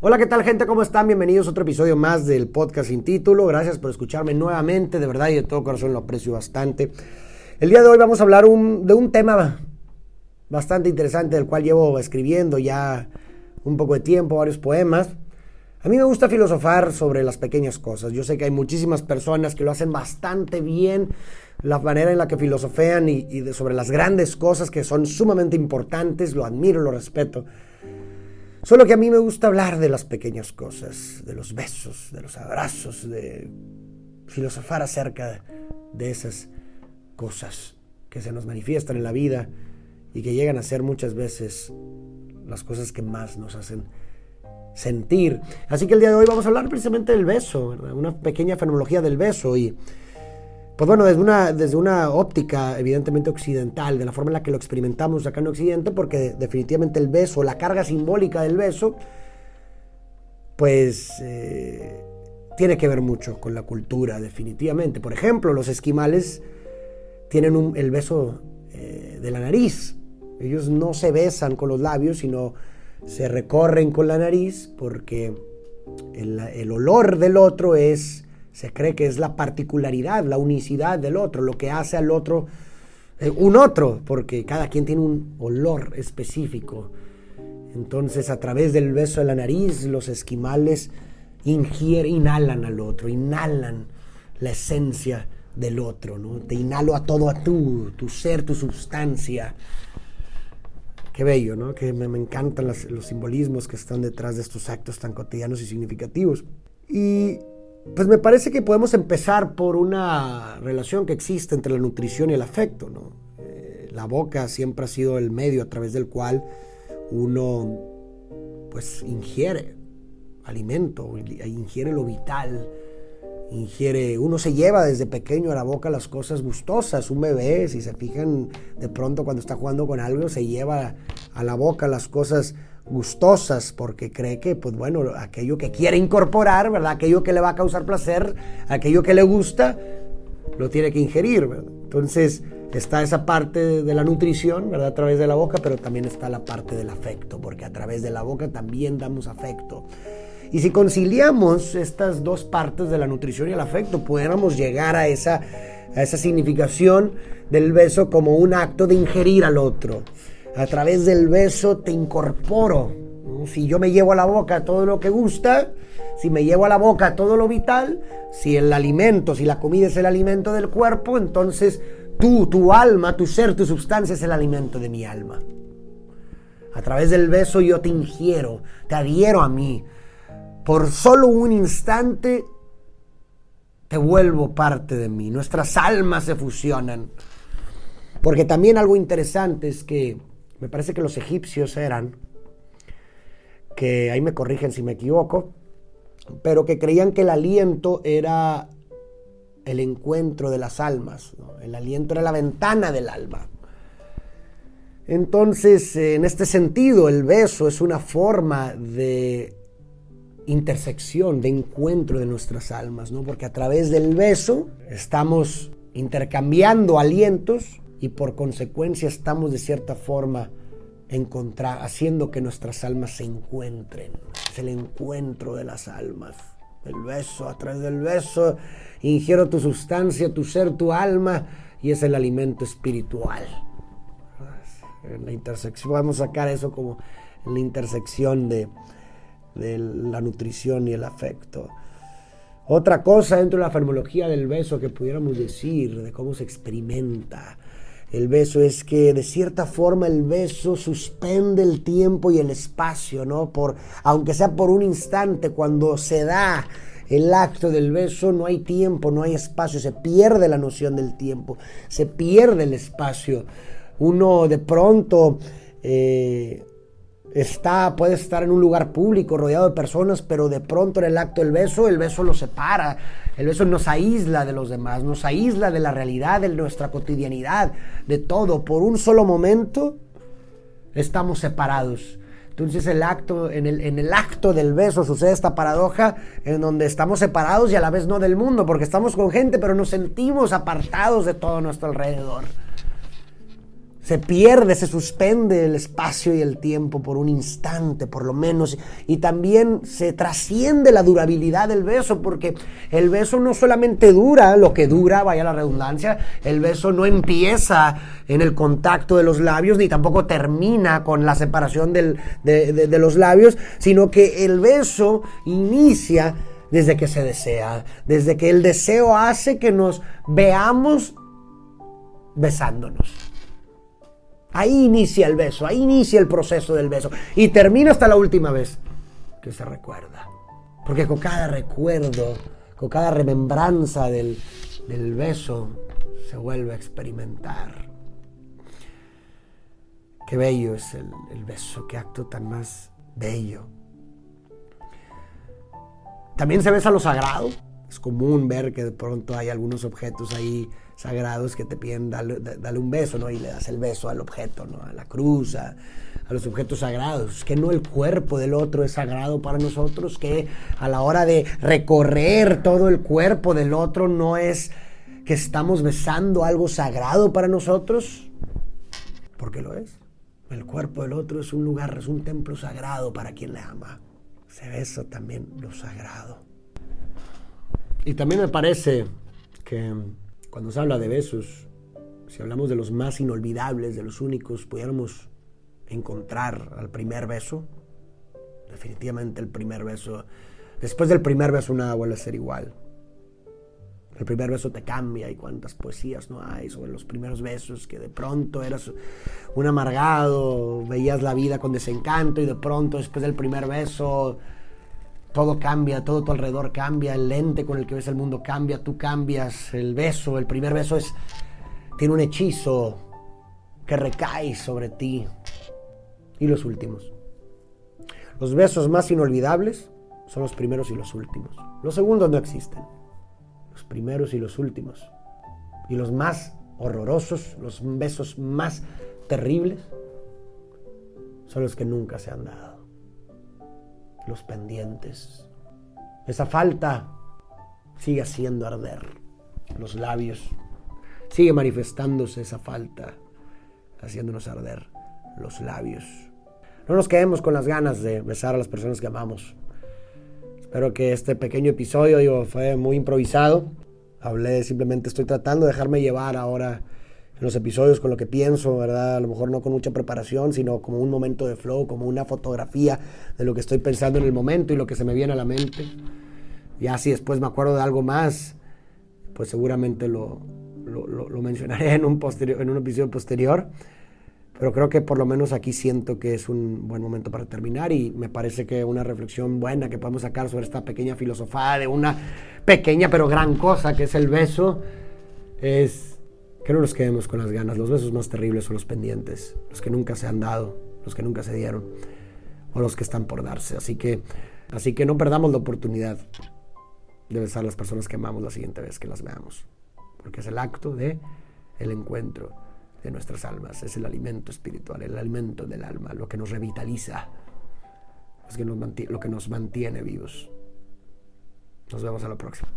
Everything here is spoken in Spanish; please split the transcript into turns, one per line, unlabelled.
Hola, ¿qué tal gente? ¿Cómo están? Bienvenidos a otro episodio más del podcast sin título. Gracias por escucharme nuevamente, de verdad y de todo corazón lo aprecio bastante. El día de hoy vamos a hablar de un tema bastante interesante del cual llevo escribiendo ya un poco de tiempo, varios poemas. A mí me gusta filosofar sobre las pequeñas cosas. Yo sé que hay muchísimas personas que lo hacen bastante bien, la manera en la que filosofean y, sobre las grandes cosas que son sumamente importantes, lo admiro, lo respeto. Solo que a mí me gusta hablar de las pequeñas cosas, de los besos, de los abrazos, de filosofar acerca de esas cosas que se nos manifiestan en la vida y que llegan a ser muchas veces las cosas que más nos hacen sentir. Así que el día de hoy vamos a hablar precisamente del beso, una pequeña fenomenología del beso y pues bueno, desde una, desde una óptica evidentemente occidental, de la forma en la que lo experimentamos acá en Occidente, porque definitivamente el beso, la carga simbólica del beso, pues eh, tiene que ver mucho con la cultura, definitivamente. Por ejemplo, los esquimales tienen el beso eh, de la nariz. Ellos no se besan con los labios, sino se recorren con la nariz porque el, el olor del otro es se cree que es la particularidad, la unicidad del otro, lo que hace al otro eh, un otro, porque cada quien tiene un olor específico. Entonces, a través del beso de la nariz, los esquimales ingieren, inhalan al otro, inhalan la esencia del otro, ¿no? Te inhalo a todo a tú, tu ser, tu sustancia. Qué bello, ¿no? Que me, encantan los simbolismos que están detrás de estos actos tan cotidianos y significativos. Y pues me parece que podemos empezar por una relación que existe entre la nutrición y el afecto. ¿no? Eh, la boca siempre ha sido el medio a través del cual uno pues ingiere alimento, ingiere lo vital, ingiere, uno se lleva desde pequeño a la boca las cosas gustosas, un bebé, si se fijan de pronto cuando está jugando con algo, se lleva a la boca las cosas gustosas porque cree que, pues bueno, aquello que quiere incorporar, ¿verdad? Aquello que le va a causar placer, aquello que le gusta, lo tiene que ingerir. Entonces está esa parte de la nutrición, ¿verdad? A través de la boca, pero también está la parte del afecto, porque a través de la boca también damos afecto. Y si conciliamos estas dos partes de la nutrición y el afecto, pudiéramos llegar a esa, a esa significación del beso como un acto de ingerir al otro a través del beso te incorporo. Si yo me llevo a la boca todo lo que gusta, si me llevo a la boca todo lo vital, si el alimento, si la comida es el alimento del cuerpo, entonces tú, tu alma, tu ser, tu sustancia es el alimento de mi alma. A través del beso yo te ingiero, te adhiero a mí. Por solo un instante te vuelvo parte de mí. Nuestras almas se fusionan. Porque también algo interesante es que me parece que los egipcios eran, que ahí me corrigen si me equivoco, pero que creían que el aliento era el encuentro de las almas, el aliento era la ventana del alma. Entonces, en este sentido, el beso es una forma de intersección, de encuentro de nuestras almas, ¿no? Porque a través del beso estamos intercambiando alientos y por consecuencia estamos de cierta forma haciendo que nuestras almas se encuentren. Es el encuentro de las almas. El beso, a través del beso, ingiero tu sustancia, tu ser, tu alma, y es el alimento espiritual. En la intersección, vamos a sacar eso como la intersección de, de la nutrición y el afecto. Otra cosa dentro de la farmología del beso que pudiéramos decir, de cómo se experimenta, el beso es que de cierta forma el beso suspende el tiempo y el espacio, ¿no? Por, aunque sea por un instante, cuando se da el acto del beso, no hay tiempo, no hay espacio, se pierde la noción del tiempo, se pierde el espacio. Uno de pronto eh, está, puede estar en un lugar público rodeado de personas, pero de pronto en el acto del beso, el beso lo separa, el beso nos aísla de los demás, nos aísla de la realidad, de nuestra cotidianidad, de todo. Por un solo momento estamos separados. Entonces el acto, el, en el acto del beso sucede esta paradoja en donde estamos separados y a la vez no del mundo, porque estamos con gente, pero nos sentimos apartados de todo nuestro alrededor. Se pierde, se suspende el espacio y el tiempo por un instante, por lo menos, y también se trasciende la durabilidad del beso, porque el beso no solamente dura lo que dura, vaya la redundancia, el beso no empieza en el contacto de los labios, ni tampoco termina con la separación de, de los labios, sino que el beso inicia desde que se desea, desde que el deseo hace que nos veamos besándonos. Ahí inicia el beso, ahí inicia el proceso del beso y termina hasta la última vez que se recuerda. Porque con cada recuerdo, con cada remembranza del, beso, se vuelve a experimentar. Qué bello es el, el beso, qué acto tan más bello. También se besa lo sagrado. Es común ver que de pronto hay algunos objetos ahí sagrados que te piden darle, un beso, ¿no? Y le das el beso al objeto, ¿no? A la cruz, a, los objetos sagrados. Que no el cuerpo del otro es sagrado para nosotros, que a la hora de recorrer todo el cuerpo del otro no es que estamos besando algo sagrado para nosotros, porque lo es. El cuerpo del otro es un lugar, es un templo sagrado para quien le ama. Se besa también lo sagrado. Y también me parece que cuando se habla de besos, si hablamos de los más inolvidables, de los únicos, pudiéramos encontrar al primer beso, definitivamente el primer beso, después del primer beso nada vuelve a ser igual. El primer beso te cambia y cuántas poesías no hay sobre los primeros besos, que de pronto eras un amargado, veías la vida con desencanto y de pronto después del primer beso todo cambia, todo tu alrededor cambia, el lente con el que ves el mundo cambia, tú cambias, el beso, el primer beso es tiene un hechizo que recae sobre ti. Y los últimos. Los besos más inolvidables son los primeros y los últimos. Los segundos no existen. Los primeros y los últimos. Y los más horrorosos, los besos más terribles, son los que nunca se han dado los pendientes. Esa falta sigue haciendo arder los labios. Sigue manifestándose esa falta, haciéndonos arder los labios. No nos quedemos con las ganas de besar a las personas que amamos. Espero que este pequeño episodio fue muy improvisado. Hablé, simplemente estoy tratando de dejarme llevar ahora en los episodios con lo que pienso, ¿verdad? A lo mejor no con mucha preparación, sino como un momento de flow, como una fotografía de lo que estoy pensando en el momento y lo que se me viene a la mente. Ya si después me acuerdo de algo más, pues seguramente lo, lo, mencionaré en un, posterior, en un episodio posterior. Pero creo que por lo menos aquí siento que es un buen momento para terminar y me parece que una reflexión buena que podemos sacar sobre esta pequeña filosofía de una pequeña pero gran cosa que es el beso es que no nos quedemos con las ganas. Los besos más terribles son los pendientes, los que nunca se han dado, los que nunca se dieron o los que están por darse. Así que, así que no perdamos la oportunidad de besar a las personas que amamos la siguiente vez que las veamos, porque es el acto de el encuentro de nuestras almas, es el alimento espiritual, el alimento del alma, lo que nos revitaliza, lo que nos mantiene, lo que nos mantiene vivos. Nos vemos a la próxima.